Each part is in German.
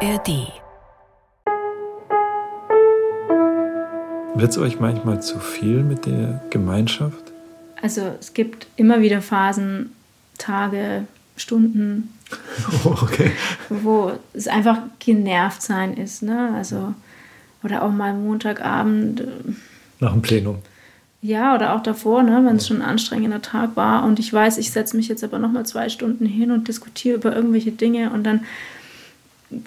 ARD. Wird es euch manchmal zu viel mit der Gemeinschaft? Also es gibt immer wieder Phasen, Tage, Stunden, Oh, okay. wo es einfach genervt sein ist. Ne? Also, oder auch mal Montagabend. äh, Nach dem Plenum. Ja, oder auch davor, ne, wenn es schon ein anstrengender Tag war und ich weiß, ich setze mich jetzt aber nochmal zwei Stunden hin und diskutiere über irgendwelche Dinge und dann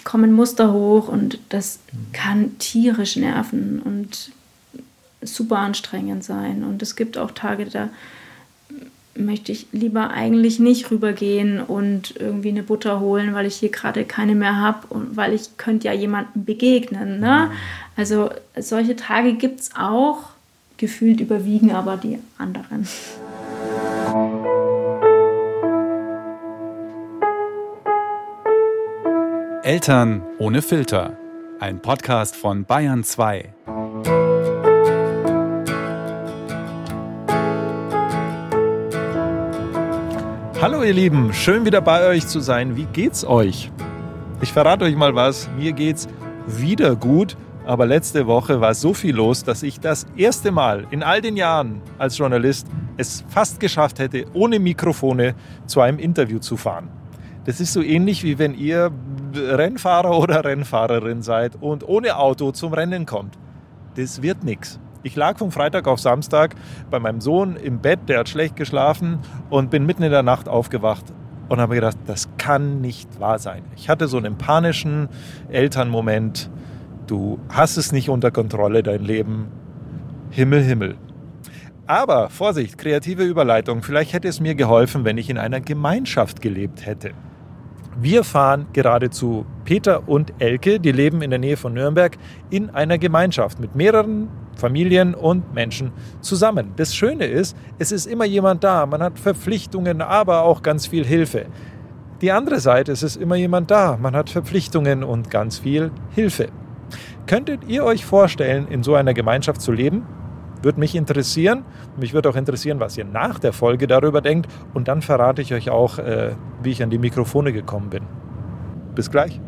kommen Muster hoch und das kann tierisch nerven und super anstrengend sein. Und es gibt auch Tage, da möchte ich lieber eigentlich nicht rübergehen und irgendwie eine Butter holen, weil ich hier gerade keine mehr habe und weil ich könnte ja jemandem begegnen. Ne? Also solche Tage gibt es auch, gefühlt überwiegen aber die anderen. Eltern ohne Filter. Ein Podcast von Bayern 2. Hallo ihr Lieben, schön wieder bei euch zu sein. Wie geht's euch? Ich verrate euch mal was, mir geht's wieder gut, aber letzte Woche war so viel los, dass ich das erste Mal in all den Jahren als Journalist es fast geschafft hätte, ohne Mikrofone zu einem Interview zu fahren. Das ist so ähnlich wie wenn ihr Rennfahrer oder Rennfahrerin seid und ohne Auto zum Rennen kommt. Das wird nichts. Ich lag von Freitag auf Samstag bei meinem Sohn im Bett, der hat schlecht geschlafen und bin mitten in der Nacht aufgewacht und habe gedacht, das kann nicht wahr sein. Ich hatte so einen panischen Elternmoment. Du hast es nicht unter Kontrolle, dein Leben. Himmel, Himmel. Aber Vorsicht, kreative Überleitung. Vielleicht hätte es mir geholfen, wenn ich in einer Gemeinschaft gelebt hätte. Wir fahren gerade zu Peter und Elke, die leben in der Nähe von Nürnberg, in einer Gemeinschaft mit mehreren Familien und Menschen zusammen. Das Schöne ist, es ist immer jemand da. Man hat Verpflichtungen, aber auch ganz viel Hilfe. Die andere Seite, es ist immer jemand da. Man hat Verpflichtungen und ganz viel Hilfe. Könntet ihr euch vorstellen, in so einer Gemeinschaft zu leben? Würde mich interessieren. Mich würde auch interessieren, was ihr nach der Folge darüber denkt. Und dann verrate ich euch auch, äh, wie ich an die Mikrofone gekommen bin. Bis gleich.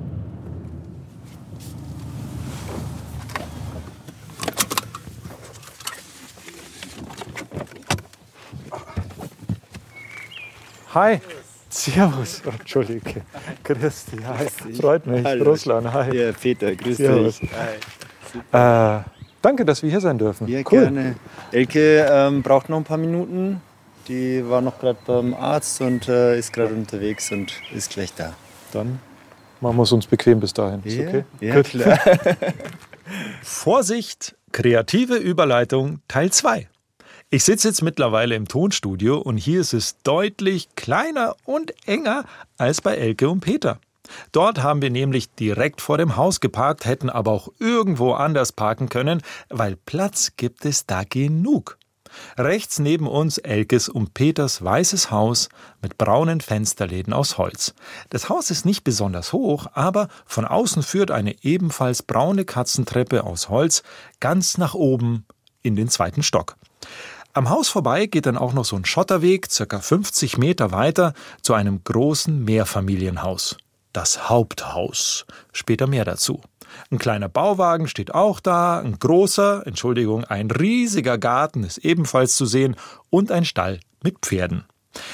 Hi. Servus. Oh, Entschuldige. Grüß dich. Hi. Freut mich. Hallo. Russland. Hi. Ja, Peter, grüß Servus. dich. Hi. Äh, danke, dass wir hier sein dürfen. Ja, cool. gerne. Elke ähm, braucht noch ein paar Minuten. Die war noch gerade beim Arzt und äh, ist gerade unterwegs und ist gleich da. Dann machen wir es uns bequem bis dahin. Ist okay? ja klar. Vorsicht, kreative Überleitung Teil 2. Ich sitze jetzt mittlerweile im Tonstudio und hier ist es deutlich kleiner und enger als bei Elke und Peter. Dort haben wir nämlich direkt vor dem Haus geparkt, hätten aber auch irgendwo anders parken können, weil Platz gibt es da genug. Rechts neben uns Elkes und Peters weißes Haus mit braunen Fensterläden aus Holz. Das Haus ist nicht besonders hoch, aber von außen führt eine ebenfalls braune Katzentreppe aus Holz ganz nach oben in den zweiten Stock. Am Haus vorbei geht dann auch noch so ein Schotterweg, circa 50 Meter weiter, zu einem großen Mehrfamilienhaus. Das Haupthaus. Später mehr dazu. Ein kleiner Bauwagen steht auch da, ein großer, Entschuldigung, ein riesiger Garten ist ebenfalls zu sehen und ein Stall mit Pferden.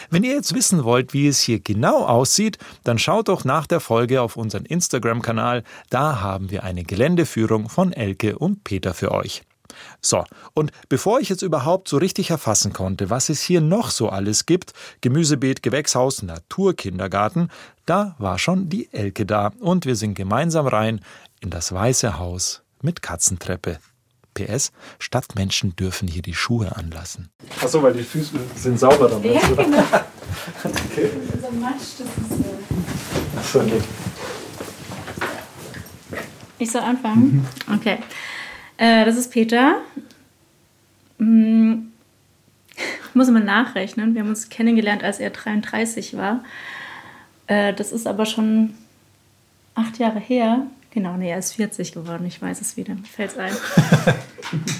Wenn ihr jetzt wissen wollt, wie es hier genau aussieht, dann schaut doch nach der Folge auf unseren Instagram-Kanal. Da haben wir eine Geländeführung von Elke und Peter für euch. So, und bevor ich jetzt überhaupt so richtig erfassen konnte, was es hier noch so alles gibt, Gemüsebeet, Gewächshaus, Naturkindergarten, da war schon die Elke da und wir sind gemeinsam rein in das Weiße Haus mit Katzentreppe. PS, Stadtmenschen dürfen hier die Schuhe anlassen. Achso, weil die Füße sind sauber dann. Ja, genau. Unser Matsch, das ist. Äh Achso, okay. Ich soll anfangen? Okay. Äh, das ist Peter. Hm, Ich muss mal nachrechnen. Wir haben uns kennengelernt, als er 33 war. Äh, das ist aber schon acht Jahre her. Genau, nee, er ist 40 geworden. Ich weiß es wieder. Mir fällt es ein.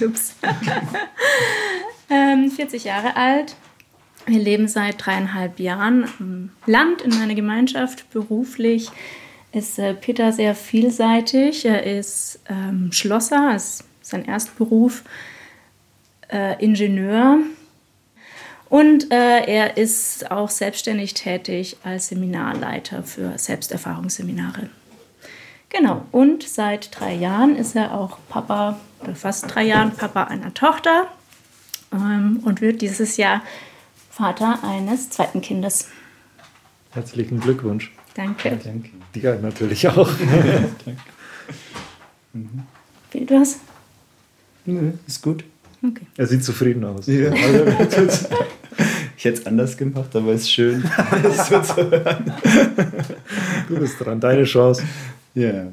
Ups. ähm, 40 Jahre alt. Wir leben seit dreieinhalb Jahren im Land in einer Gemeinschaft, beruflich ist äh, Peter sehr vielseitig. Er ist ähm, Schlosser, ist sein Erstberuf, äh, Ingenieur und äh, er ist auch selbstständig tätig als Seminarleiter für Selbsterfahrungsseminare. Genau, und seit drei Jahren ist er auch Papa, oder fast drei Jahren Papa einer Tochter ähm, und wird dieses Jahr Vater eines zweiten Kindes. Herzlichen Glückwunsch. Danke. Danke. Dir natürlich auch. Danke. Mhm. Fehlt was? Nö, ist gut. Okay. Er sieht zufrieden aus. Ja, also, ich hätte es anders gemacht, aber es ist schön, das so zu hören. Du bist dran, deine Chance. Ja.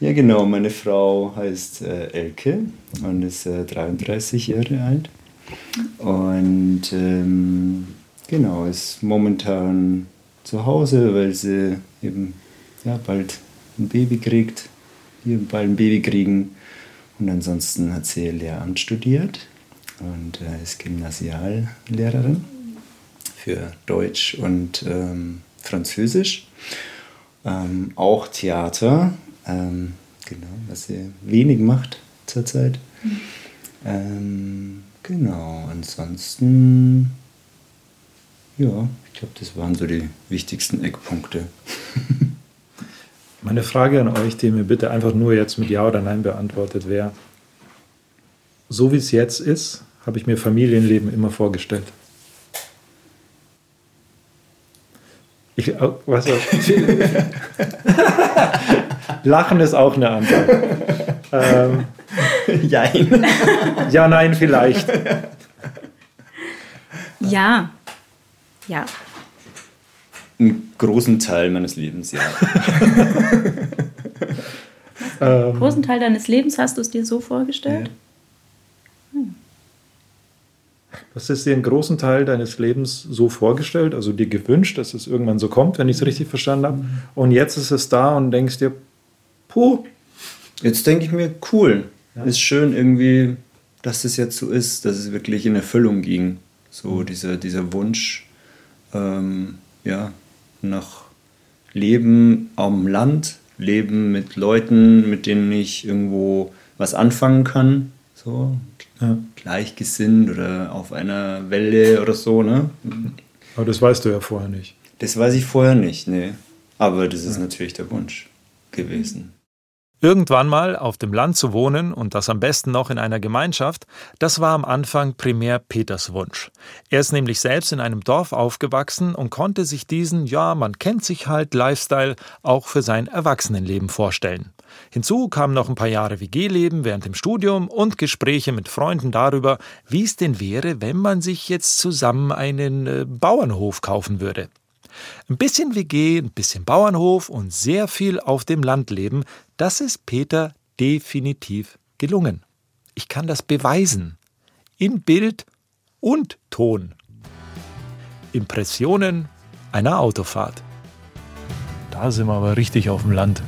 Ja, genau. Meine Frau heißt äh, Elke und ist äh, 33 Jahre alt. Und ähm, genau, ist momentan zu Hause, weil sie eben ja, bald ein Baby kriegt. Wir bald ein Baby kriegen. Und ansonsten hat sie Lehramt studiert und äh, ist Gymnasiallehrerin für Deutsch und ähm, Französisch. Ähm, auch Theater, ähm, genau, was sie wenig macht zurzeit. Mhm. Genau, ansonsten, ja, ich glaube, das waren so die wichtigsten Eckpunkte. Meine Frage an euch, die mir bitte einfach nur jetzt mit Ja oder Nein beantwortet wäre, so wie es jetzt ist, habe ich mir Familienleben immer vorgestellt. Ich, äh, was, Lachen ist auch eine Antwort. Ähm, Jein. ja, nein, vielleicht. Ja. Ja. Einen großen Teil meines Lebens, ja. Einen großen Teil deines Lebens hast du es dir so vorgestellt? Ja. Was ist dir einen großen Teil deines Lebens so vorgestellt, also dir gewünscht, dass es irgendwann so kommt, wenn ich es richtig verstanden habe? Und jetzt ist es da und denkst dir, puh. Jetzt denke ich mir, cool. Ja. Ist schön irgendwie, dass das jetzt so ist, dass es wirklich in Erfüllung ging. So dieser, dieser Wunsch, ähm, ja, nach Leben am Land, Leben mit Leuten, mit denen ich irgendwo was anfangen kann. So, ja. gleichgesinnt oder auf einer Welle oder so, ne? Aber das weißt du ja vorher nicht. Das weiß ich vorher nicht, ne. Aber das ist ja. natürlich der Wunsch gewesen. Irgendwann mal auf dem Land zu wohnen und das am besten noch in einer Gemeinschaft, das war am Anfang primär Peters Wunsch. Er ist nämlich selbst in einem Dorf aufgewachsen und konnte sich diesen, ja, man kennt sich halt, Lifestyle auch für sein Erwachsenenleben vorstellen. Hinzu kamen noch ein paar Jahre WG-Leben während dem Studium und Gespräche mit Freunden darüber, wie es denn wäre, wenn man sich jetzt zusammen einen äh, Bauernhof kaufen würde. Ein bisschen WG, ein bisschen Bauernhof und sehr viel auf dem Land leben, das ist Peter definitiv gelungen. Ich kann das beweisen. In Bild und Ton. Impressionen einer Autofahrt. Da sind wir aber richtig auf dem Land.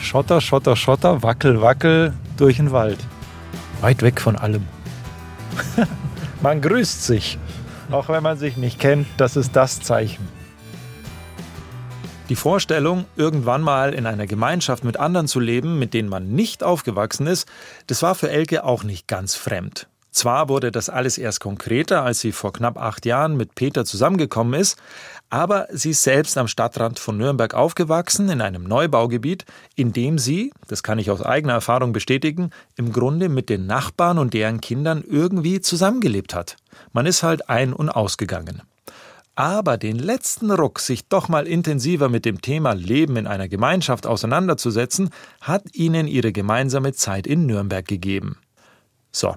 Schotter, Schotter, Schotter, Wackel, Wackel durch den Wald. Weit weg von allem. man grüßt sich. Auch wenn man sich nicht kennt, das ist das Zeichen. Die Vorstellung, irgendwann mal in einer Gemeinschaft mit anderen zu leben, mit denen man nicht aufgewachsen ist, das war für Elke auch nicht ganz fremd. Zwar wurde das alles erst konkreter, als sie vor knapp acht Jahren mit Peter zusammengekommen ist, aber sie ist selbst am Stadtrand von Nürnberg aufgewachsen, in einem Neubaugebiet, in dem sie, das kann ich aus eigener Erfahrung bestätigen, im Grunde mit den Nachbarn und deren Kindern irgendwie zusammengelebt hat. Man ist halt ein- und ausgegangen. Aber den letzten Ruck, sich doch mal intensiver mit dem Thema Leben in einer Gemeinschaft auseinanderzusetzen, hat ihnen ihre gemeinsame Zeit in Nürnberg gegeben. So,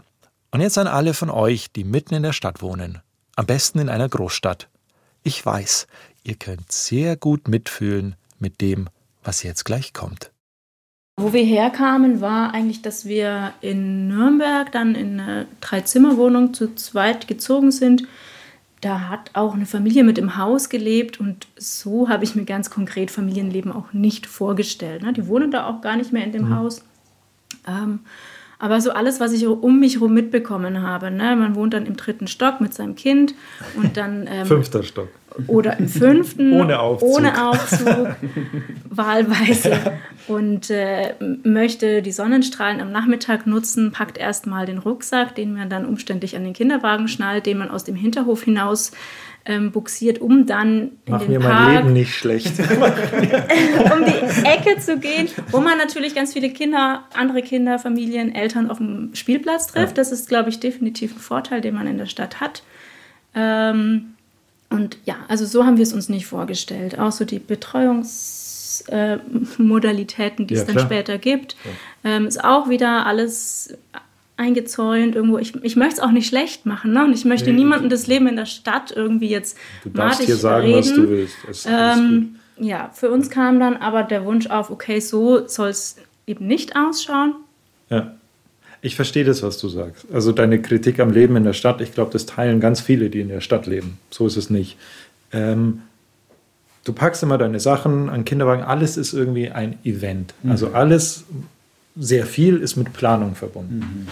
und jetzt an alle von euch, die mitten in der Stadt wohnen, am besten in einer Großstadt. Ich weiß, ihr könnt sehr gut mitfühlen mit dem, was jetzt gleich kommt. Wo wir herkamen, war eigentlich, dass wir in Nürnberg dann in eine Dreizimmerwohnung zu zweit gezogen sind da hat auch eine Familie mit im Haus gelebt und so habe ich mir ganz konkret Familienleben auch nicht vorgestellt. Ne? Die wohnen da auch gar nicht mehr in dem mhm. Haus. Ähm, aber so alles, was ich um mich herum mitbekommen habe, ne? man wohnt dann im dritten Stock mit seinem Kind und dann... Ähm, Fünfter Stock. Oder im fünften ohne Aufzug, ohne Aufzug wahlweise und äh, möchte die Sonnenstrahlen am Nachmittag nutzen, packt erstmal den Rucksack, den man dann umständlich an den Kinderwagen schnallt, den man aus dem Hinterhof hinaus ähm, buxiert, um dann in Mach den mir Park, mein Leben nicht schlecht. um die Ecke zu gehen, wo man natürlich ganz viele Kinder, andere Kinder, Familien, Eltern auf dem Spielplatz trifft. Das ist, glaube ich, definitiv ein Vorteil, den man in der Stadt hat. Ähm, und ja, also so haben wir es uns nicht vorgestellt. Auch so die Betreuungsmodalitäten, die Ja, es dann klar. später gibt, ähm, ist auch wieder alles eingezäunt irgendwo. Ich, ich möchte es auch nicht schlecht machen. Ne? Und ich möchte Nee, niemandem das Leben in der Stadt irgendwie jetzt Du darfst hier sagen, reden. was du willst. Ähm, ja, für uns kam dann aber der Wunsch auf, okay, so soll es eben nicht ausschauen. Ja. Ich verstehe das, was du sagst. Also deine Kritik am Leben in der Stadt, ich glaube, das teilen ganz viele, die in der Stadt leben. So ist es nicht. Ähm, du packst immer deine Sachen an Kinderwagen, alles ist irgendwie ein Event. Also alles, sehr viel ist mit Planung verbunden.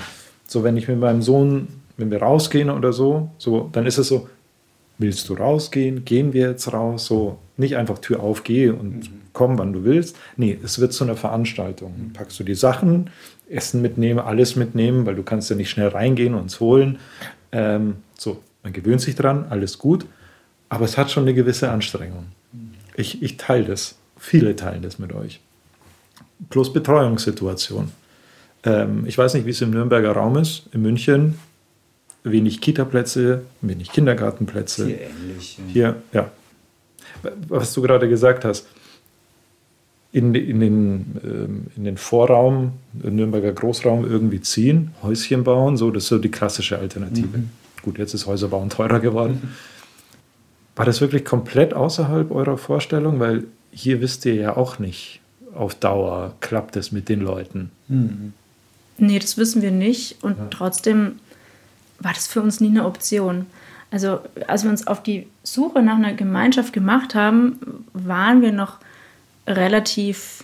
So, wenn ich mit meinem Sohn, wenn wir rausgehen oder so, so, dann ist es so, willst du rausgehen? Gehen wir jetzt raus? So, nicht einfach Tür auf, geh und komm, wann du willst. Nee, es wird zu einer Veranstaltung. Dann packst du die Sachen, Essen mitnehmen, alles mitnehmen, weil du kannst ja nicht schnell reingehen und es holen. Ähm, so, man gewöhnt sich dran, alles gut. Aber es hat schon eine gewisse Anstrengung. Ich, ich teile das. Viele teilen das mit euch. Plus Betreuungssituation. Ähm, ich weiß nicht, wie es im Nürnberger Raum ist. In München wenig Kita-Plätze, wenig Kindergartenplätze. Hier ähnlich. ja. Hier, ja. Was du gerade gesagt hast, in, in, den, ähm, in den Vorraum, im Nürnberger Großraum irgendwie ziehen, Häuschen bauen, so, das ist so die klassische Alternative. Gut, jetzt ist Häuserbauen teurer geworden. War das wirklich komplett außerhalb eurer Vorstellung? Weil hier wisst ihr ja auch nicht, auf Dauer klappt es mit den Leuten. Nee, das wissen wir nicht. Und trotzdem war das für uns nie eine Option. Also, als wir uns auf die Suche nach einer Gemeinschaft gemacht haben, waren wir noch relativ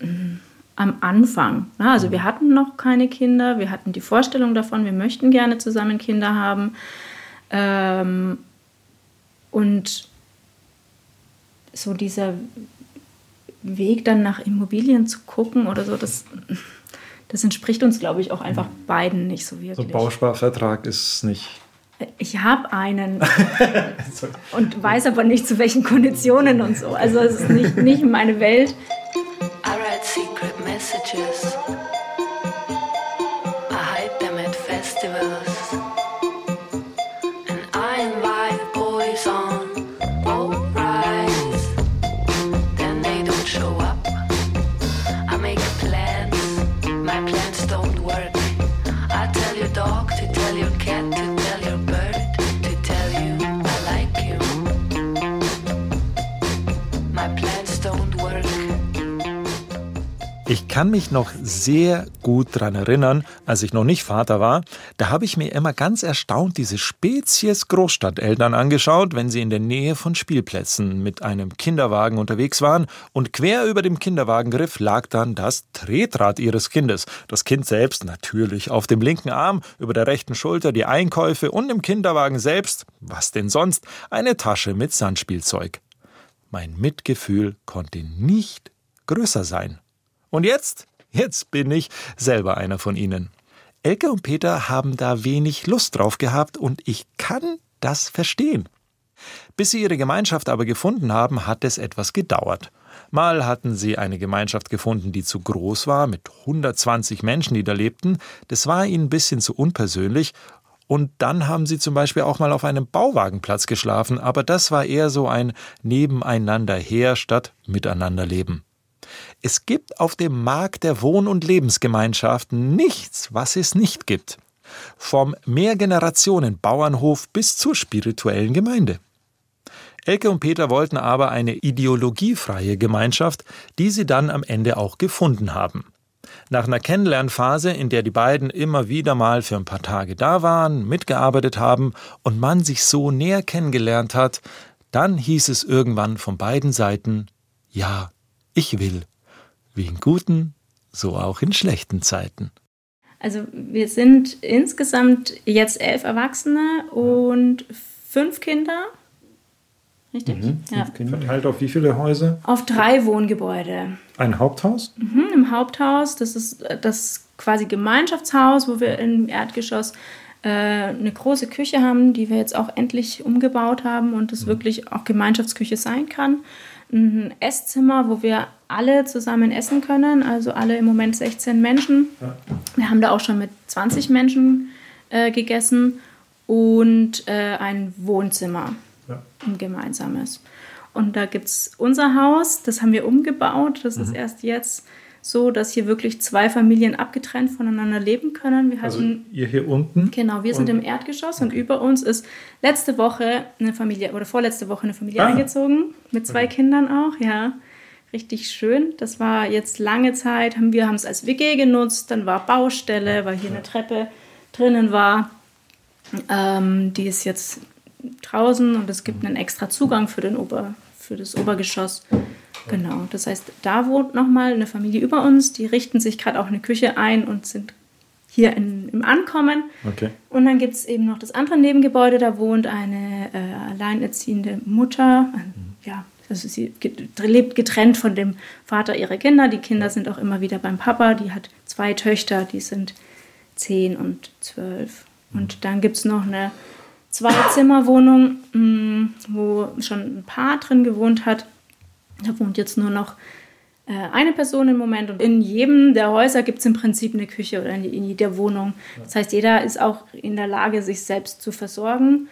mm, am Anfang. Also, wir hatten noch keine Kinder, wir hatten die Vorstellung davon, wir möchten gerne zusammen Kinder haben. Ähm, und so dieser Weg dann nach Immobilien zu gucken oder so, das, das entspricht uns, glaube ich, auch einfach beiden nicht so So wirklich. ein Bausparvertrag ist nicht. Ich habe einen und weiß aber nicht, zu welchen Konditionen und so. Also es ist nicht, nicht meine Welt. I write secret messages. Kann mich noch sehr gut daran erinnern, als ich noch nicht Vater war, da habe ich mir immer ganz erstaunt diese Spezies Großstadteltern angeschaut, wenn sie in der Nähe von Spielplätzen mit einem Kinderwagen unterwegs waren und quer über dem Kinderwagengriff lag dann das Tretrad ihres Kindes. Das Kind selbst natürlich auf dem linken Arm, über der rechten Schulter die Einkäufe und im Kinderwagen selbst, was denn sonst, eine Tasche mit Sandspielzeug. Mein Mitgefühl konnte nicht größer sein. Und jetzt, jetzt bin ich selber einer von ihnen. Elke und Peter haben da wenig Lust drauf gehabt und ich kann das verstehen. Bis sie ihre Gemeinschaft aber gefunden haben, hat es etwas gedauert. Mal hatten sie eine Gemeinschaft gefunden, die zu groß war, mit 120 Menschen, die da lebten. Das war ihnen ein bisschen zu unpersönlich. Und dann haben sie zum Beispiel auch mal auf einem Bauwagenplatz geschlafen, aber das war eher so ein Nebeneinander her statt Miteinanderleben. Es gibt auf dem Markt der Wohn- und Lebensgemeinschaften nichts, was es nicht gibt. Vom Mehrgenerationen-Bauernhof bis zur spirituellen Gemeinde. Elke und Peter wollten aber eine ideologiefreie Gemeinschaft, die sie dann am Ende auch gefunden haben. Nach einer Kennenlernphase, in der die beiden immer wieder mal für ein paar Tage da waren, mitgearbeitet haben und man sich so näher kennengelernt hat, dann hieß es irgendwann von beiden Seiten, ja, ich will. Wie in guten, so auch in schlechten Zeiten. Also wir sind insgesamt jetzt elf Erwachsene und fünf Kinder. richtig? Mhm, Ja. fünf Kinder. Verteilt auf wie viele Häuser? Auf drei Wohngebäude. Ein Haupthaus? Mhm, Im Haupthaus, das ist äh, das quasi Gemeinschaftshaus, wo wir im Erdgeschoss äh, eine große Küche haben, die wir jetzt auch endlich umgebaut haben und das wirklich auch Gemeinschaftsküche sein kann. Ein Esszimmer, wo wir alle zusammen essen können, also alle im Moment 16 Menschen. Wir haben da auch schon mit 20 Menschen äh, gegessen und äh, ein Wohnzimmer, Ja. ein gemeinsames. Und da gibt es unser Haus, das haben wir umgebaut. Das Mhm. ist erst jetzt so, dass hier wirklich zwei Familien abgetrennt voneinander leben können. Wir Also hatten, ihr hier unten? genau, wir sind im Erdgeschoss und über uns ist letzte Woche eine Familie oder vorletzte Woche eine Familie Ah. eingezogen, mit zwei Kindern auch, ja. Richtig schön. Das war jetzt lange Zeit, haben wir haben es als WG genutzt, dann war Baustelle, weil hier eine Treppe drinnen war. Ähm, die ist jetzt draußen und es gibt einen extra Zugang für, den Ober, für das Obergeschoss. Genau, das heißt, da wohnt nochmal eine Familie über uns, die richten sich gerade auch eine Küche ein und sind hier in, im Ankommen. Okay. Und dann gibt es eben noch das andere Nebengebäude, da wohnt eine äh, alleinerziehende Mutter. Äh, ja, also sie lebt getrennt von dem Vater ihrer Kinder. Die Kinder sind auch immer wieder beim Papa. Die hat zwei Töchter, die sind zehn und zwölf. Und dann gibt es noch eine Zwei-Zimmer-Wohnung, mh, wo schon ein Paar drin gewohnt hat. Da wohnt jetzt nur noch äh, eine Person im Moment und in jedem der Häuser gibt es im Prinzip eine Küche oder in, in jeder Wohnung. Das heißt, jeder ist auch in der Lage, sich selbst zu versorgen.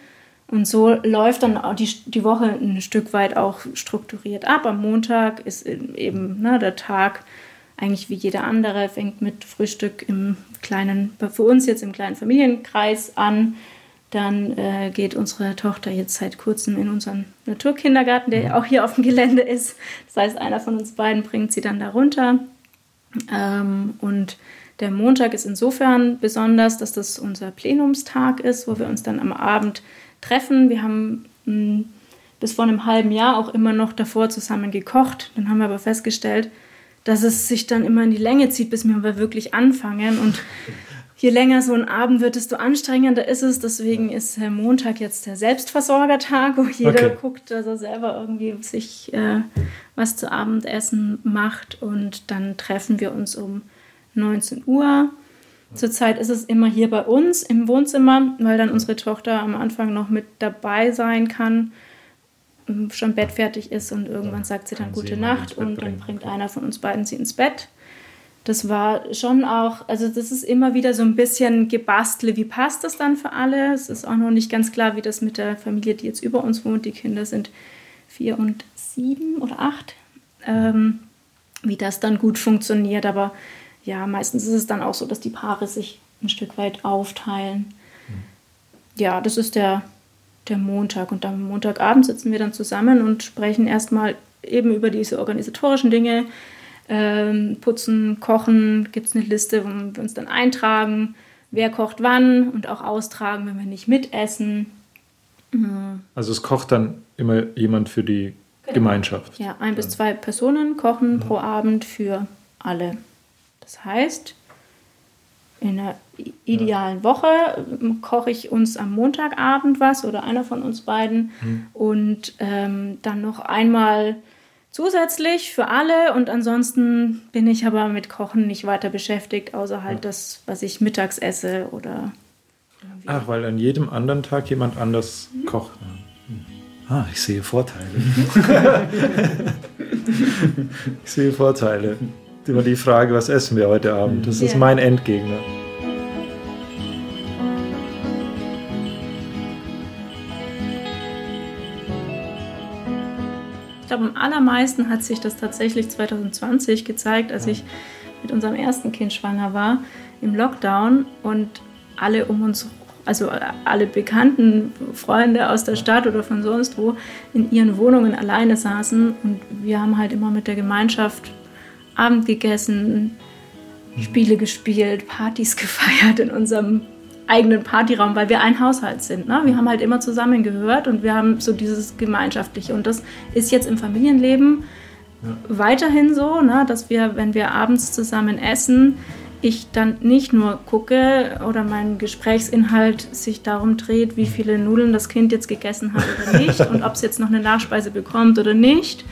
Und so läuft dann auch die, die Woche ein Stück weit auch strukturiert ab. Am Montag ist eben ne, der Tag eigentlich wie jeder andere, fängt mit Frühstück im kleinen, für uns jetzt im kleinen Familienkreis an. Dann äh, geht unsere Tochter jetzt seit kurzem in unseren Naturkindergarten, der ja auch hier auf dem Gelände ist. Das heißt, einer von uns beiden bringt sie dann da runter. Ähm, und der Montag ist insofern besonders, dass das unser Plenumstag ist, wo wir uns dann am Abend treffen. Wir haben mh, bis vor einem halben Jahr auch immer noch davor zusammen gekocht. Dann haben wir aber festgestellt, dass es sich dann immer in die Länge zieht, bis wir wirklich anfangen. Und je länger so ein Abend wird, desto anstrengender ist es. Deswegen ist Montag jetzt der Selbstversorgertag, wo jeder Okay. guckt, dass er selber irgendwie sich äh, was zu Abendessen macht. Und dann treffen wir uns um 19 Uhr. Zurzeit ist es immer hier bei uns im Wohnzimmer, weil dann unsere Tochter am Anfang noch mit dabei sein kann, schon bettfertig ist und irgendwann sagt sie dann gute Nacht Bett und dann bringt einer von uns beiden sie ins Bett. Das war schon auch, also das ist immer wieder so ein bisschen gebastle, wie passt das dann für alle? Es ist auch noch nicht ganz klar, wie das mit der Familie, die jetzt über uns wohnt, die Kinder sind vier und sieben oder acht, ähm, wie das dann gut funktioniert. Aber ja, meistens ist es dann auch so, dass die Paare sich ein Stück weit aufteilen. Ja, das ist der, der Montag. Und am Montagabend sitzen wir dann zusammen und sprechen erstmal eben über diese organisatorischen Dinge. Ähm, putzen, kochen, gibt es eine Liste, wo wir uns dann eintragen, wer kocht wann und auch austragen, wenn wir nicht mitessen. Also es kocht dann immer jemand für die Gemeinschaft. Ja, ein bis zwei Personen kochen pro Abend für alle. Das heißt, in einer idealen Woche ähm, koche ich uns am Montagabend was oder einer von uns beiden und ähm, dann noch einmal zusätzlich für alle und ansonsten bin ich aber mit Kochen nicht weiter beschäftigt, außer halt das, was ich mittags esse oder Ach, weil an jedem anderen Tag jemand anders kocht. Ah, ich sehe Vorteile. ich sehe Vorteile. Immer die Frage, was essen wir heute Abend? Das ist mein Endgegner. Glaube, am allermeisten hat sich das tatsächlich 2020 gezeigt, als ich mit unserem ersten Kind schwanger war, im Lockdown und alle um uns, also alle bekannten Freunde aus der Stadt oder von sonst wo, in ihren Wohnungen alleine saßen und wir haben halt immer mit der Gemeinschaft Abend gegessen, Spiele gespielt, Partys gefeiert in unserem eigenen Partyraum, weil wir ein Haushalt sind. Ne? Wir haben halt immer zusammengehört und wir haben so dieses Gemeinschaftliche. Und das ist jetzt im Familienleben weiterhin so, ne? dass wir, wenn wir abends zusammen essen, ich dann nicht nur gucke oder mein Gesprächsinhalt sich darum dreht, wie viele Nudeln das Kind jetzt gegessen hat oder nicht und ob es jetzt noch eine Nachspeise bekommt oder nicht,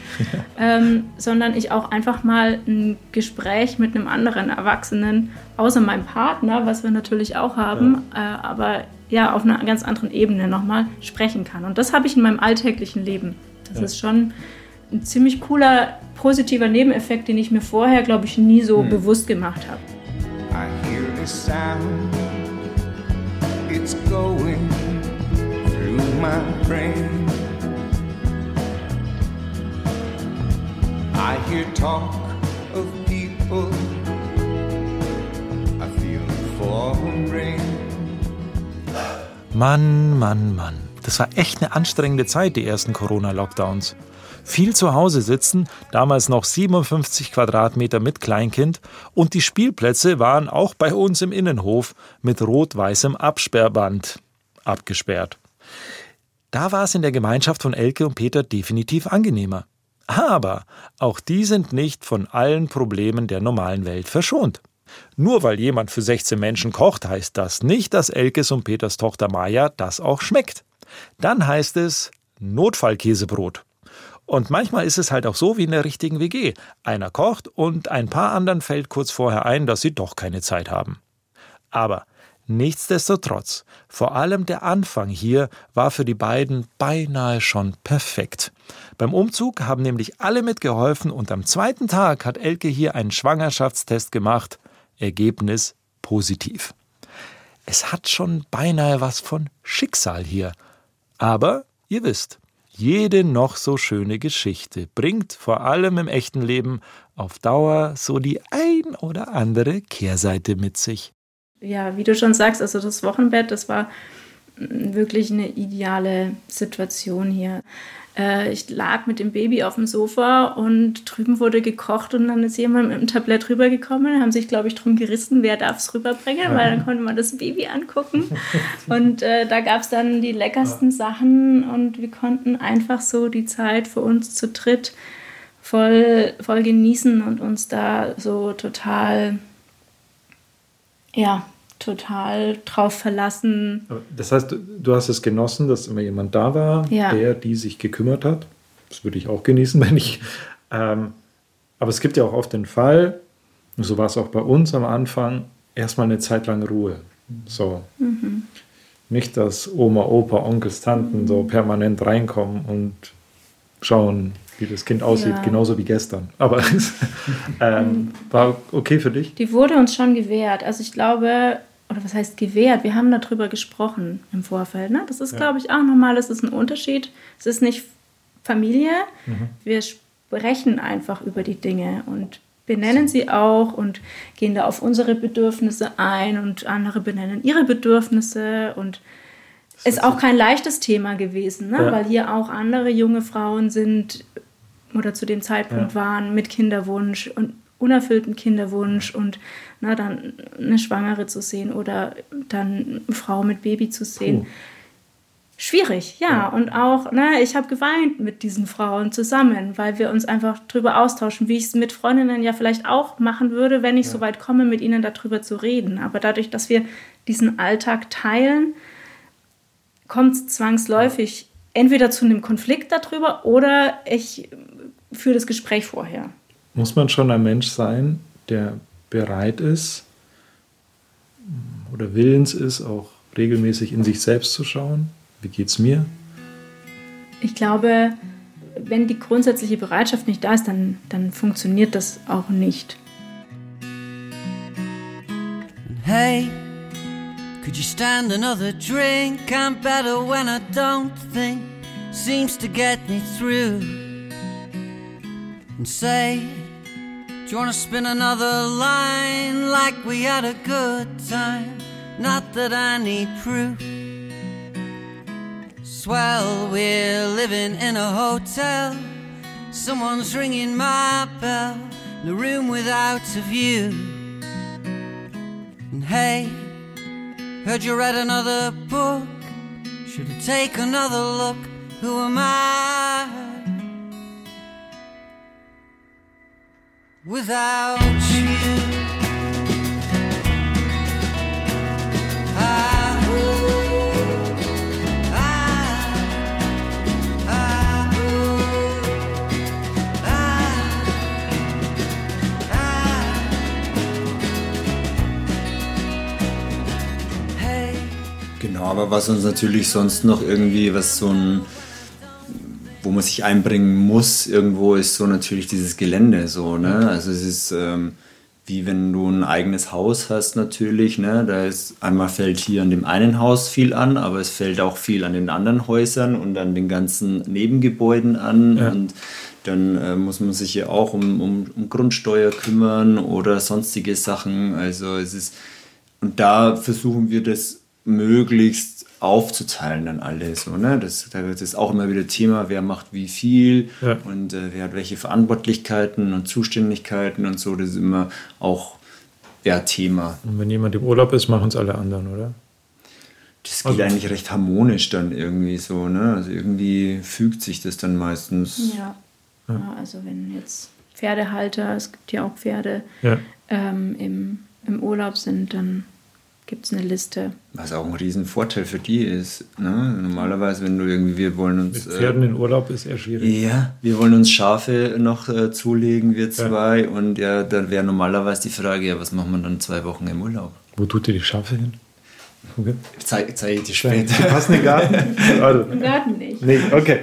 ähm, sondern ich auch einfach mal ein Gespräch mit einem anderen Erwachsenen, außer meinem Partner, was wir natürlich auch haben, ja. äh, aber ja, auf einer ganz anderen Ebene nochmal sprechen kann. Und das habe ich in meinem alltäglichen Leben. Das ja. ist schon ein ziemlich cooler, positiver Nebeneffekt, den ich mir vorher, glaube ich, nie so hm. bewusst gemacht habe. I hear the sound, it's going through my brain. I hear talk of people, I feel rain. Mann, Mann, Mann. Das war echt eine anstrengende Zeit, die ersten Corona-Lockdowns viel zu Hause sitzen, damals noch 57 Quadratmeter mit Kleinkind, und die Spielplätze waren auch bei uns im Innenhof mit rot-weißem Absperrband abgesperrt. Da war es in der Gemeinschaft von Elke und Peter definitiv angenehmer. Aber auch die sind nicht von allen Problemen der normalen Welt verschont. Nur weil jemand für 16 Menschen kocht, heißt das nicht, dass Elkes und Peters Tochter Maja das auch schmeckt. Dann heißt es Notfallkäsebrot. Und manchmal ist es halt auch so wie in der richtigen WG. Einer kocht und ein paar anderen fällt kurz vorher ein, dass sie doch keine Zeit haben. Aber nichtsdestotrotz, vor allem der Anfang hier war für die beiden beinahe schon perfekt. Beim Umzug haben nämlich alle mitgeholfen und am zweiten Tag hat Elke hier einen Schwangerschaftstest gemacht. Ergebnis positiv. Es hat schon beinahe was von Schicksal hier. Aber ihr wisst, jede noch so schöne Geschichte bringt vor allem im echten Leben auf Dauer so die ein oder andere Kehrseite mit sich. Ja, wie du schon sagst, also das Wochenbett, das war wirklich eine ideale Situation hier. Äh, ich lag mit dem Baby auf dem Sofa und drüben wurde gekocht und dann ist jemand mit dem Tablett rübergekommen, haben sich, glaube ich, drum gerissen, wer darf es rüberbringen, ja. weil dann konnte man das Baby angucken. und äh, da gab es dann die leckersten ja. Sachen und wir konnten einfach so die Zeit für uns zu dritt voll, voll genießen und uns da so total, ja, total drauf verlassen. Das heißt, du hast es genossen, dass immer jemand da war, ja. der, die sich gekümmert hat. Das würde ich auch genießen, wenn ich. Ähm, aber es gibt ja auch oft den Fall, und so war es auch bei uns am Anfang, erstmal eine Zeit lang Ruhe. So. Mhm. Nicht, dass Oma, Opa, Onkels, Tanten so permanent reinkommen und schauen, wie das Kind aussieht, ja. genauso wie gestern. Aber ähm, war okay für dich? Die wurde uns schon gewährt. Also ich glaube, oder was heißt gewährt? Wir haben darüber gesprochen im Vorfeld. Ne? Das ist, ja. glaube ich, auch nochmal, das ist ein Unterschied. Es ist nicht Familie. Mhm. Wir sprechen einfach über die Dinge und benennen sie auch und gehen da auf unsere Bedürfnisse ein und andere benennen ihre Bedürfnisse und das ist auch kein leichtes Thema gewesen, ne? Ja. weil hier auch andere junge Frauen sind oder zu dem Zeitpunkt ja. waren mit Kinderwunsch und unerfüllten Kinderwunsch und na, dann eine Schwangere zu sehen oder dann eine Frau mit Baby zu sehen. Puh. Schwierig, ja. ja. Und auch, ne, ich habe geweint mit diesen Frauen zusammen, weil wir uns einfach darüber austauschen, wie ich es mit Freundinnen ja vielleicht auch machen würde, wenn ich ja. so weit komme, mit ihnen darüber zu reden. Aber dadurch, dass wir diesen Alltag teilen, kommt es zwangsläufig entweder zu einem Konflikt darüber oder ich führe das Gespräch vorher muss man schon ein Mensch sein, der bereit ist oder willens ist, auch regelmäßig in sich selbst zu schauen. Wie geht's mir? Ich glaube, wenn die grundsätzliche Bereitschaft nicht da ist, dann, dann funktioniert das auch nicht. Hey, could you stand another drink? I'm better when I don't think. Seems to get me through. And say, you wanna spin another line like we had a good time? Not that I need proof. Swell, we're living in a hotel. Someone's ringing my bell in a room without a view. And hey, heard you read another book. Should I take another look? Who am I? without you. aber was uns natürlich sonst noch irgendwie, was so ein wo man sich einbringen muss, irgendwo ist so natürlich dieses Gelände so, ne? Also es ist ähm, wie wenn du ein eigenes Haus hast natürlich, ne? Da ist einmal fällt hier an dem einen Haus viel an, aber es fällt auch viel an den anderen Häusern und an den ganzen Nebengebäuden an Ja. und dann äh, muss man sich ja auch um, um, um Grundsteuer kümmern oder sonstige Sachen. Also es ist und da versuchen wir das möglichst aufzuteilen dann alles. So, ne? das, da wird es auch immer wieder Thema, wer macht wie viel Ja. und äh, wer hat welche Verantwortlichkeiten und Zuständigkeiten und so. Das ist immer auch ja, Thema. Und wenn jemand im Urlaub ist, machen es alle anderen, oder? Das geht Also- eigentlich recht harmonisch dann irgendwie so. Ne? Also irgendwie fügt sich das dann meistens. Ja. ja. Also wenn jetzt Pferdehalter, es gibt ja auch Pferde, Ja. ähm, im, im Urlaub sind, dann gibt es eine Liste. Was auch ein Riesenvorteil für die ist. Ne? Normalerweise, wenn du irgendwie, wir wollen uns. Mit Pferden in Urlaub ist eher schwierig. Ja, wir wollen uns Schafe noch äh, zulegen, wir zwei. Und ja, dann wäre normalerweise die Frage, ja, was macht man dann zwei Wochen im Urlaub? Wo tut ihr die Schafe hin? Okay. Zeige zeig ich dir Die später. passen in den Garten? Also, Im Garten nicht. nee, okay.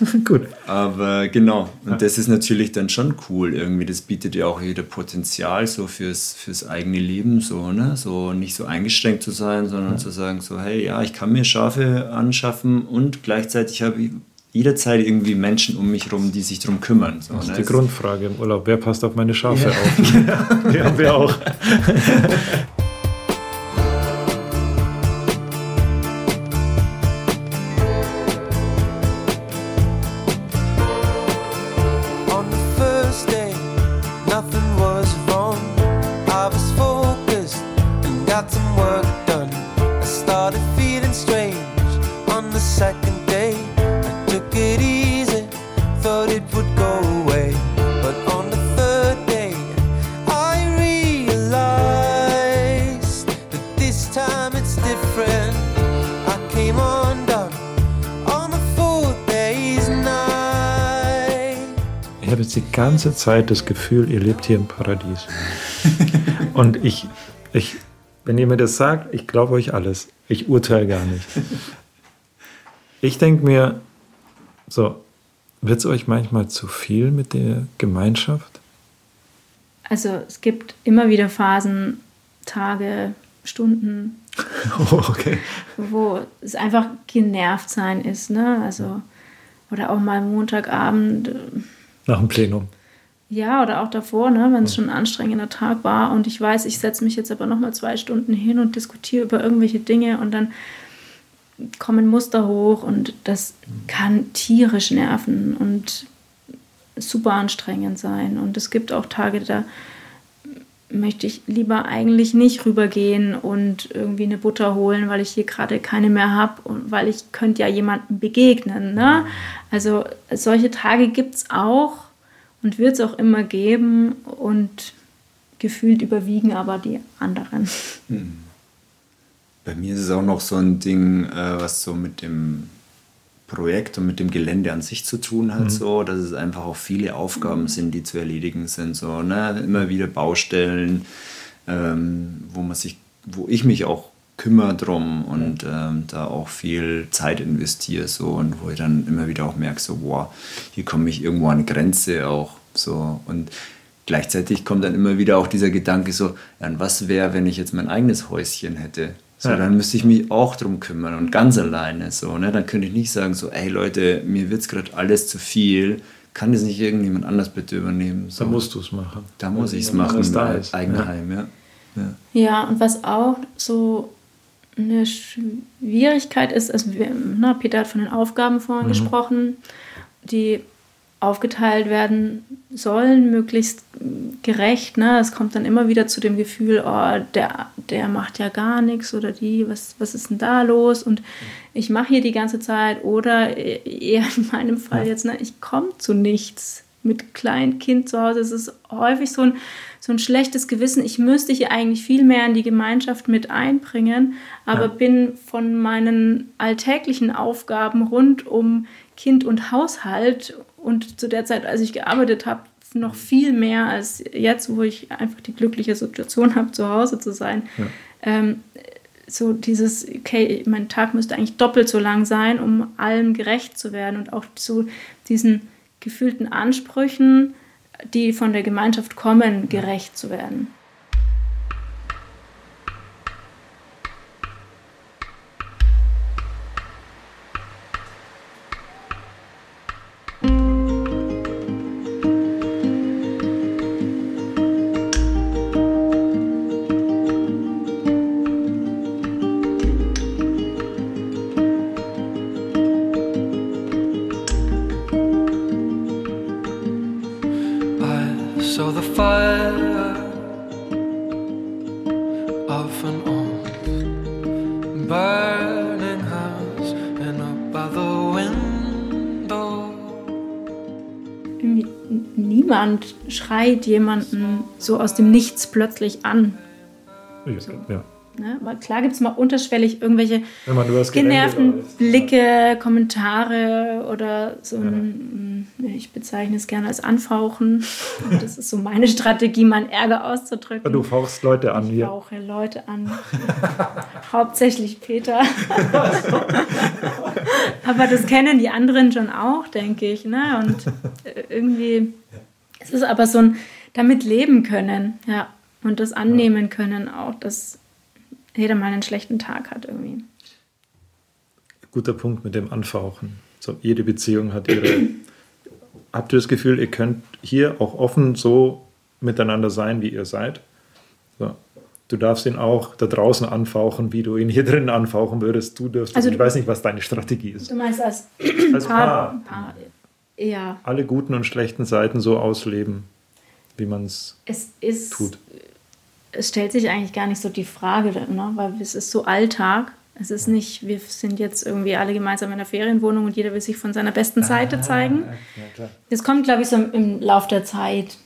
Gut. Aber genau, und das ist natürlich dann schon cool irgendwie. Das bietet ja auch wieder Potenzial so fürs, fürs eigene Leben, so, ne? So nicht so eingeschränkt zu sein, sondern zu sagen, so, hey, ja, ich kann mir Schafe anschaffen und gleichzeitig habe ich jederzeit irgendwie Menschen um mich rum, die sich darum kümmern. So, Das ne? ist die Es- Genau. Grundfrage im Urlaub. Wer passt auf meine Schafe Ja. auf? Die haben wir auch. Ich habe jetzt die ganze Zeit das Gefühl, ihr lebt hier im Paradies. Und ich, ich, wenn ihr mir das sagt, ich glaube euch alles. Ich urteile gar nicht. Ich denke mir, so, wird es euch manchmal zu viel mit der Gemeinschaft? Also es gibt immer wieder Phasen, Tage, Stunden, Oh, okay. wo es einfach genervt sein ist, ne? Also oder auch mal Montagabend, Nach dem Plenum. ja oder auch davor, ne, wenn es schon ein anstrengender Tag war und ich weiß, ich setze mich jetzt aber noch mal zwei Stunden hin und diskutiere über irgendwelche Dinge und dann kommen Muster hoch und das kann tierisch nerven und super anstrengend sein und es gibt auch Tage, da möchte ich lieber eigentlich nicht rübergehen und irgendwie eine Butter holen, weil ich hier gerade keine mehr habe und weil ich könnte ja jemandem begegnen. Ne? Also solche Tage gibt es auch und wird es auch immer geben und gefühlt überwiegen aber die anderen. Bei mir ist es auch noch so ein Ding, äh, was so mit dem Projekt und mit dem Gelände an sich zu tun hat, so, dass es einfach auch viele Aufgaben sind, die zu erledigen sind. So, ne? Immer wieder Baustellen, ähm, wo man sich, wo ich mich auch kümmere drum und ähm, da auch viel Zeit investiere so und wo ich dann immer wieder auch merke, so wow, hier komme ich irgendwo an Grenze auch so und gleichzeitig kommt dann immer wieder auch dieser Gedanke so, ja, was wäre, wenn ich jetzt mein eigenes Häuschen hätte? So, Ja. dann müsste ich mich auch drum kümmern und ganz alleine so, ne? Dann könnte ich nicht sagen so, ey Leute, mir wird es gerade alles zu viel, kann das nicht irgendjemand anders bitte übernehmen? So, Da musst du es machen. da muss ich es machen, da im ist. Eigenheim, ja. ja. Ja, und was auch so eine Schwierigkeit ist, also wir, na, Peter hat von den Aufgaben vorhin gesprochen, die aufgeteilt werden sollen, möglichst gerecht. Ne? Es kommt dann immer wieder zu dem Gefühl, oh, der, der macht ja gar nichts oder die, was, was ist denn da los? Und ich mache hier die ganze Zeit oder eher in meinem Fall jetzt, ne, ich komme zu nichts mit Kleinkind zu Hause. Es ist häufig so ein, so ein schlechtes Gewissen. Ich müsste hier eigentlich viel mehr in die Gemeinschaft mit einbringen, aber Ja. bin von meinen alltäglichen Aufgaben rund um Kind und Haushalt und zu der Zeit, als ich gearbeitet habe, noch viel mehr als jetzt, wo ich einfach die glückliche Situation habe, zu Hause zu sein. Ähm, so dieses, okay, mein Tag müsste eigentlich doppelt so lang sein, um allem gerecht zu werden und auch so diesen gefühlten Ansprüchen, die von der Gemeinschaft kommen, gerecht zu werden. Schreit jemanden so aus dem Nichts plötzlich an. Ja. Ne? Aber klar gibt es mal unterschwellig irgendwelche genervten. Blicke, Kommentare oder so ein, ich bezeichne es gerne als Anfauchen. Das ist so meine Strategie, meinen Ärger auszudrücken. Du fauchst Leute an ich hier. fauche Leute an. Hauptsächlich Peter. Aber das kennen die anderen schon auch, denke ich. Ne? Und äh, irgendwie, es ist aber so ein damit leben können, ja. Und das annehmen können auch, dass jeder mal einen schlechten Tag hat irgendwie. Guter Punkt mit dem Anfauchen. So, jede Beziehung hat ihre. Habt ihr das Gefühl, ihr könnt hier auch offen so miteinander sein, wie ihr seid? So. Du darfst ihn auch da draußen anfauchen, wie du ihn hier drinnen anfauchen würdest. Du dürftest. Also ich du- weiß nicht, was deine Strategie ist. Du meinst als Als Paar, Paar Paar ja, alle guten und schlechten Seiten so ausleben, wie man es tut. es stellt sich eigentlich gar nicht so die Frage, ne? weil es ist so Alltag. Es ist nicht, wir sind jetzt irgendwie alle gemeinsam in der Ferienwohnung und jeder will sich von seiner besten Seite zeigen. Das kommt, glaube ich, so im, im Lauf der Zeit.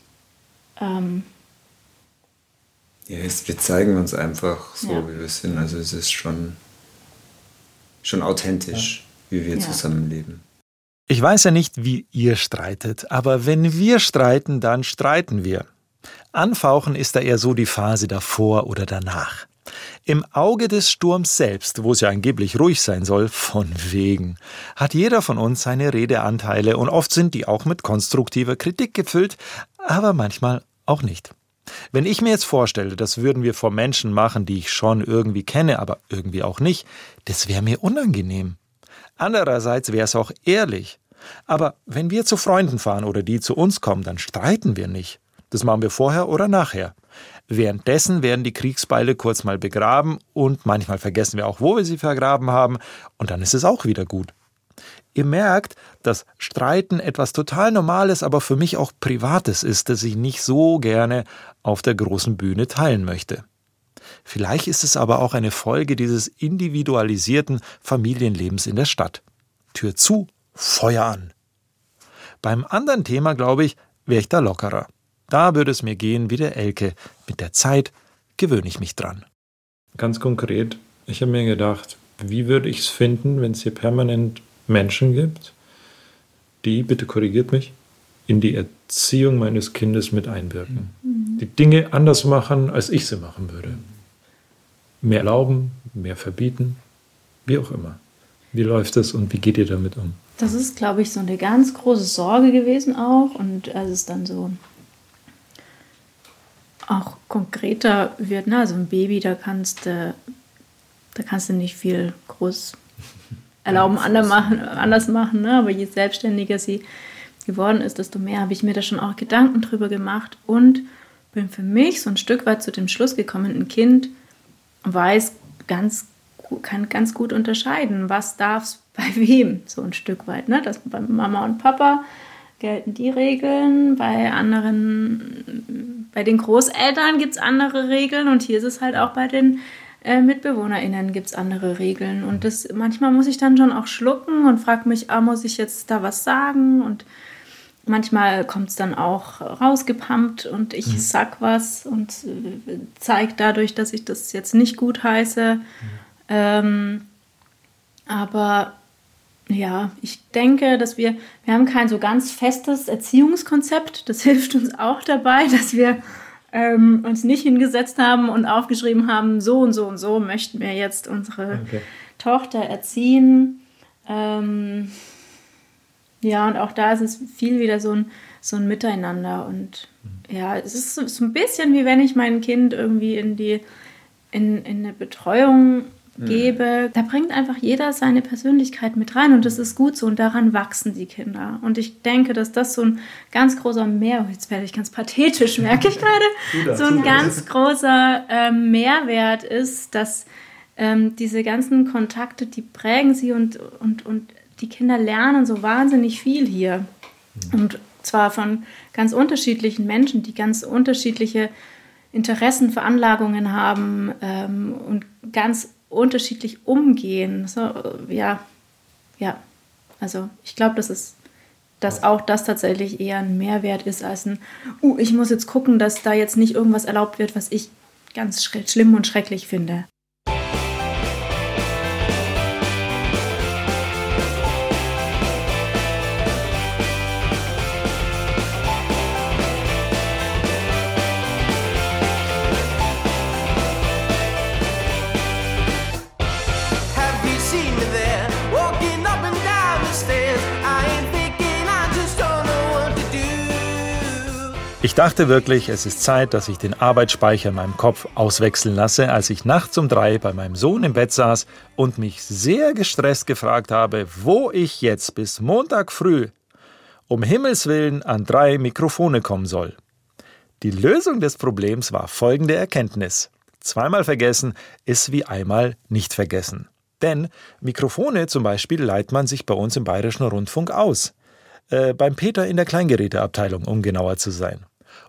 Ähm, Ja, es, wir zeigen uns einfach so, Ja. wie wir sind. Also es ist schon, schon authentisch, wie wir Ja. zusammenleben. Ich weiß ja nicht, wie ihr streitet, aber wenn wir streiten, dann streiten wir. Anfauchen ist da eher so die Phase davor oder danach. Im Auge des Sturms selbst, wo es ja angeblich ruhig sein soll, von wegen, hat jeder von uns seine Redeanteile und oft sind die auch mit konstruktiver Kritik gefüllt, aber manchmal auch nicht. Wenn ich mir jetzt vorstelle, das würden wir vor Menschen machen, die ich schon irgendwie kenne, aber irgendwie auch nicht, das wäre mir unangenehm. Andererseits wäre es auch ehrlich. Aber wenn wir zu Freunden fahren oder die zu uns kommen, dann streiten wir nicht. Das machen wir vorher oder nachher. Währenddessen werden die Kriegsbeile kurz mal begraben und manchmal vergessen wir auch, wo wir sie vergraben haben und dann ist es auch wieder gut. Ihr merkt, dass Streiten etwas total Normales, aber für mich auch Privates ist, das ich nicht so gerne auf der großen Bühne teilen möchte. Vielleicht ist es aber auch eine Folge dieses individualisierten Familienlebens in der Stadt. Tür zu, Feuer an. Beim anderen Thema, glaube ich, wäre ich da lockerer. Da würde es mir gehen wie der Elke. Mit der Zeit gewöhne ich mich dran. Ganz konkret, ich habe mir gedacht, wie würde ich es finden, wenn es hier permanent Menschen gibt, die, bitte korrigiert mich, in die Erziehung meines Kindes mit einwirken. Die Dinge anders machen, als ich sie machen würde. Mehr erlauben, mehr verbieten, wie auch immer. Wie läuft das und wie geht ihr damit um? das ist, glaube ich, so eine ganz große Sorge gewesen auch. Und als es dann so auch konkreter wird, ne? also ein Baby, da kannst du, da kannst du nicht viel groß erlauben, anders machen, anders machen. Ne? Aber je selbstständiger sie geworden ist, desto mehr habe ich mir da schon auch Gedanken drüber gemacht und bin für mich so ein Stück weit zu dem Schluss gekommen, ein Kind weiß ganz, kann ganz gut unterscheiden, was darf es bei wem, so ein Stück weit. Ne? Das bei Mama und Papa gelten die Regeln, bei anderen, bei den Großeltern gibt es andere Regeln und hier ist es halt auch bei den äh, MitbewohnerInnen gibt es andere Regeln. Und das manchmal muss ich dann schon auch schlucken und frage mich, ah, muss ich jetzt da was sagen? Und manchmal kommt es dann auch rausgepumpt und ich sag was und äh, zeige dadurch, dass ich das jetzt nicht gut heiße. Ähm, aber ja, ich denke, dass wir, wir haben kein so ganz festes Erziehungskonzept. Das hilft uns auch dabei, dass wir ähm, uns nicht hingesetzt haben und aufgeschrieben haben, so und so und so möchten wir jetzt unsere Okay. Tochter erziehen. Ähm, ja, und auch da ist es viel wieder so ein, so ein Miteinander. Und ja, es ist so, so ein bisschen wie wenn ich mein Kind irgendwie in die in, in eine Betreuung gebe. Da bringt einfach jeder seine Persönlichkeit mit rein und das ist gut so und daran wachsen die Kinder. Und ich denke, dass das so ein ganz großer Mehr, jetzt werde ich ganz pathetisch, merke ich gerade, so ein ganz großer ähm, Mehrwert ist, dass ähm, diese ganzen Kontakte, die prägen sie und, und, und die Kinder lernen so wahnsinnig viel hier. Und zwar von ganz unterschiedlichen Menschen, die ganz unterschiedliche Interessen, Veranlagungen haben ähm, und ganz unterschiedlich umgehen. So, ja, ja. Also ich glaube, dass es dass auch das tatsächlich eher ein Mehrwert ist als ein, uh, ich muss jetzt gucken, dass da jetzt nicht irgendwas erlaubt wird, was ich ganz schlimm und schrecklich finde. Ich dachte wirklich, es ist Zeit, dass ich den Arbeitsspeicher in meinem Kopf auswechseln lasse, als ich nachts um drei bei meinem Sohn im Bett saß und mich sehr gestresst gefragt habe, wo ich jetzt bis Montag früh um Himmels willen an drei Mikrofone kommen soll. Die Lösung des Problems war folgende Erkenntnis. Zweimal vergessen ist wie einmal nicht vergessen. Denn Mikrofone zum Beispiel leiht man sich bei uns im Bayerischen Rundfunk aus. Äh, beim Peter in der Kleingeräteabteilung, um genauer zu sein.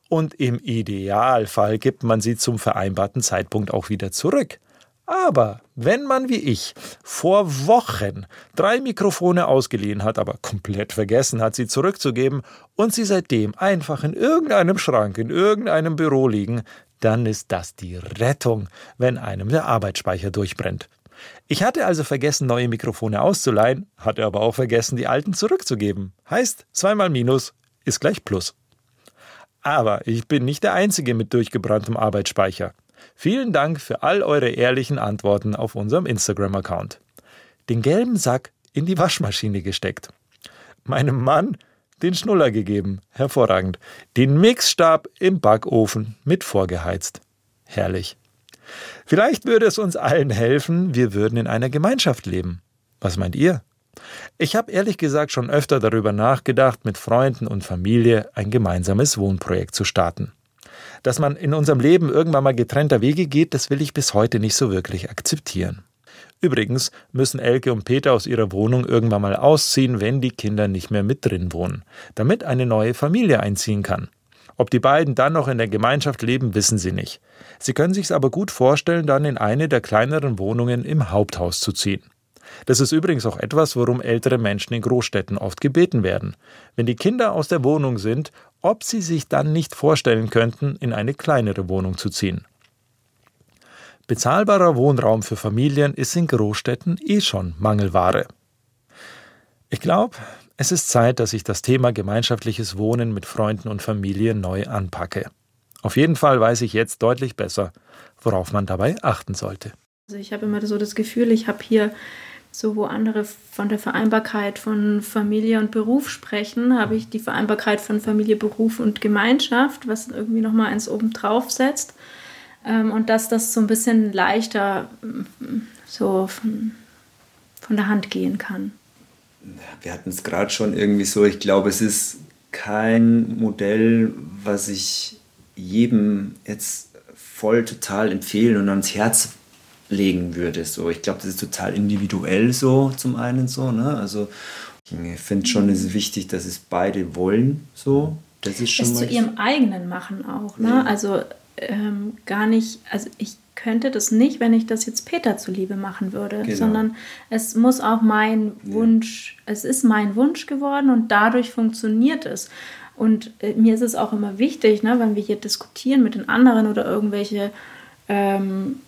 Und im Idealfall gibt man sie zum vereinbarten Zeitpunkt auch wieder zurück. Aber wenn man wie ich vor Wochen drei Mikrofone ausgeliehen hat, aber komplett vergessen hat, sie zurückzugeben und sie seitdem einfach in irgendeinem Schrank, in irgendeinem Büro liegen, dann ist das die Rettung, wenn einem der Arbeitsspeicher durchbrennt. Ich hatte also vergessen, neue Mikrofone auszuleihen, hatte aber auch vergessen, die alten zurückzugeben. Heißt, zweimal Minus ist gleich Plus. Aber ich bin nicht der Einzige mit durchgebranntem Arbeitsspeicher. Vielen Dank für all eure ehrlichen Antworten auf unserem Instagram-Account. Den gelben Sack in die Waschmaschine gesteckt. Meinem Mann den Schnuller gegeben. Hervorragend. Den Mixstab im Backofen mit vorgeheizt. Herrlich. Vielleicht würde es uns allen helfen, wir würden in einer Gemeinschaft leben. Was meint ihr? Ich habe ehrlich gesagt schon öfter darüber nachgedacht, mit Freunden und Familie ein gemeinsames Wohnprojekt zu starten. Dass man in unserem Leben irgendwann mal getrennter Wege geht, das will ich bis heute nicht so wirklich akzeptieren. Übrigens müssen Elke und Peter aus ihrer Wohnung irgendwann mal ausziehen, wenn die Kinder nicht mehr mit drin wohnen, damit eine neue Familie einziehen kann. Ob die beiden dann noch in der Gemeinschaft leben, wissen sie nicht. Sie können sich aber gut vorstellen, dann in eine der kleineren Wohnungen im Haupthaus zu ziehen. Das ist übrigens auch etwas, worum ältere Menschen in Großstädten oft gebeten werden. Wenn die Kinder aus der Wohnung sind, ob sie sich dann nicht vorstellen könnten, in eine kleinere Wohnung zu ziehen. Bezahlbarer Wohnraum für Familien ist in Großstädten eh schon Mangelware. Ich glaube, es ist Zeit, dass ich das Thema gemeinschaftliches Wohnen mit Freunden und Familie neu anpacke. Auf jeden Fall weiß ich jetzt deutlich besser, worauf man dabei achten sollte. Also ich habe immer so das Gefühl, ich habe hier so, wo andere von der Vereinbarkeit von Familie und Beruf sprechen, habe ich die Vereinbarkeit von Familie, Beruf und Gemeinschaft, was irgendwie nochmal eins oben drauf setzt. Ähm, und dass das so ein bisschen leichter mm, so von, von der Hand gehen kann. Wir hatten es gerade schon irgendwie so, ich glaube, es ist kein Modell, was ich jedem jetzt voll total empfehlen und ans Herz legen würde. So, ich glaube, das ist total individuell so zum einen so. Ne? Also ich finde schon, es ist wichtig, dass es beide wollen. So, das ist schon es zu ihrem eigenen machen auch. Ne? Ja. Also ähm, gar nicht, also ich könnte das nicht, wenn ich das jetzt Peter zuliebe machen würde, Genau. sondern es muss auch mein Wunsch, es ist mein Wunsch geworden und dadurch funktioniert es. Und äh, mir ist es auch immer wichtig, ne, wenn wir hier diskutieren mit den anderen oder irgendwelche ähm,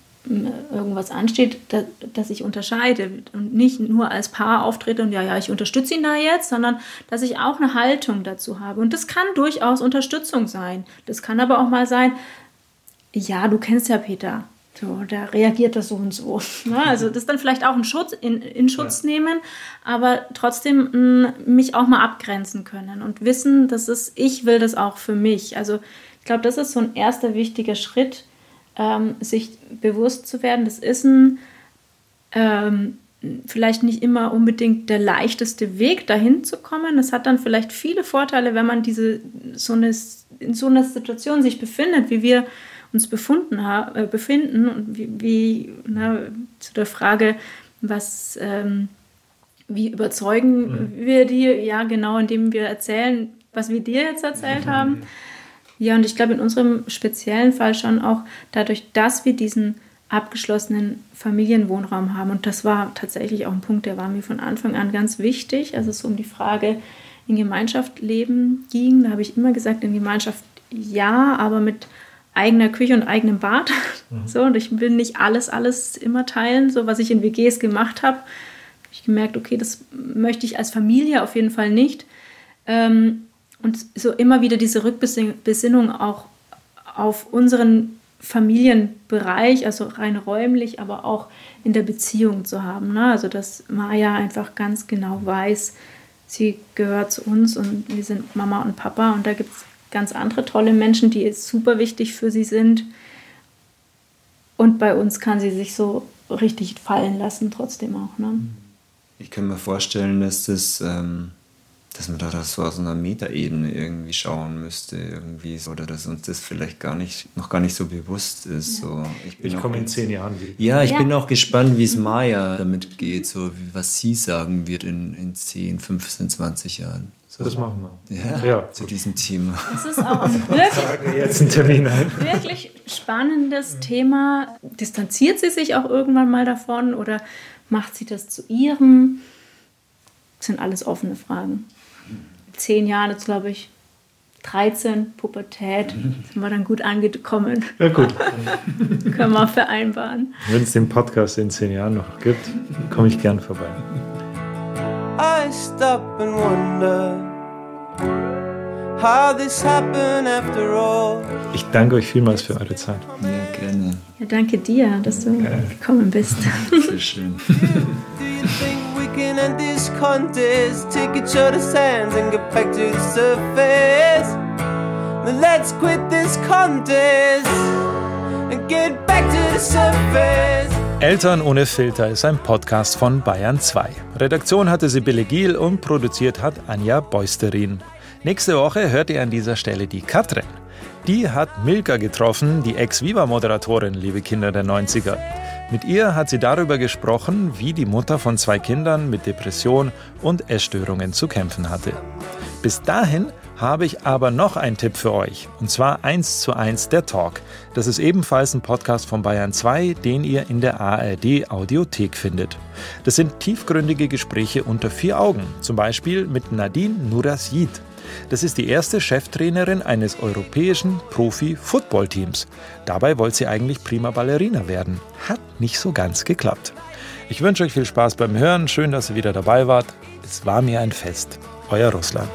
irgendwas ansteht, da, dass ich unterscheide und nicht nur als Paar auftrete und ja, ja, ich unterstütze ihn da jetzt, sondern dass ich auch eine Haltung dazu habe. Und das kann durchaus Unterstützung sein. Das kann aber auch mal sein, ja, du kennst ja Peter. So, da reagiert das so und so. Ne? Also das dann vielleicht auch in Schutz, in, in Schutz ja. nehmen, aber trotzdem mh, mich auch mal abgrenzen können und wissen, dass es, ich will das auch für mich. Also ich glaube, das ist so ein erster wichtiger Schritt, ähm, sich bewusst zu werden, das ist ein ähm, vielleicht nicht immer unbedingt der leichteste Weg, dahin zu kommen. Das hat dann vielleicht viele Vorteile, wenn man diese so eine, in so einer Situation sich befindet, wie wir uns befunden äh, befinden und wie, wie na, zu der Frage, was ähm, wie überzeugen mhm. wir die? Ja, genau, indem wir erzählen, was wir dir jetzt erzählt mhm. haben. Ja, und ich glaube in unserem speziellen Fall schon auch dadurch, dass wir diesen abgeschlossenen Familienwohnraum haben. Und das war tatsächlich auch ein Punkt, der war mir von Anfang an ganz wichtig. Also es um die Frage in Gemeinschaft leben ging. Da habe ich immer gesagt, in Gemeinschaft ja, aber mit eigener Küche und eigenem Bad. Mhm. So, und ich will nicht alles, alles immer teilen, so was ich in WGs gemacht habe. Habe ich gemerkt, okay, das möchte ich als Familie auf jeden Fall nicht. Ähm, und so immer wieder diese Rückbesinnung auch auf unseren Familienbereich, also rein räumlich, aber auch in der Beziehung zu haben. Ne? Also dass Maya einfach ganz genau weiß, sie gehört zu uns und wir sind Mama und Papa und da gibt es ganz andere tolle Menschen, die super wichtig für sie sind. Und bei uns kann sie sich so richtig fallen lassen, trotzdem auch. Ne? Ich kann mir vorstellen, dass das ähm, dass man da so aus einer Metaebene irgendwie schauen müsste, irgendwie so, oder dass uns das vielleicht gar nicht, noch gar nicht so bewusst ist. So. Ich, ich komme in zehn Jahren wieder. Ja, ich ja. bin auch gespannt, wie es Maya damit geht, so was sie sagen wird in, in 10, 15, 20 Jahren. So. Das machen wir. Ja, ja zu diesem Thema. Das ist auch ein wirklich, jetzt einen Termin ein. wirklich spannendes Thema. Distanziert sie sich auch irgendwann mal davon oder macht sie das zu ihrem? Das sind alles offene Fragen zehn Jahren, jetzt glaube ich 13, Pubertät, sind wir dann gut angekommen. Ja, gut. Können wir vereinbaren. Wenn es den Podcast in zehn Jahren noch gibt, komme ich gern vorbei. I stop and wonder how this happened after all. Ich danke euch vielmals für eure Zeit. Ja, gerne. Ja, danke dir, dass du ja. gekommen bist. Sehr schön. contest. Each other's hands and get back to the surface. Then let's quit this contest and get back to the surface. Eltern ohne Filter ist ein Podcast von Bayern 2. Redaktion hatte Sibylle Giel und produziert hat Anja Beusterin. Nächste Woche hört ihr an dieser Stelle die Katrin. Die hat Milka getroffen, die Ex-Viva-Moderatorin, liebe Kinder der 90er. Mit ihr hat sie darüber gesprochen, wie die Mutter von zwei Kindern mit Depression und Essstörungen zu kämpfen hatte. Bis dahin habe ich aber noch einen Tipp für euch, und zwar eins zu eins der Talk. Das ist ebenfalls ein Podcast von Bayern 2, den ihr in der ARD Audiothek findet. Das sind tiefgründige Gespräche unter vier Augen, zum Beispiel mit Nadine Nurasyid. Das ist die erste Cheftrainerin eines europäischen Profi-Football-Teams. Dabei wollte sie eigentlich prima Ballerina werden. Hat nicht so ganz geklappt. Ich wünsche euch viel Spaß beim Hören. Schön, dass ihr wieder dabei wart. Es war mir ein Fest. Euer Russland.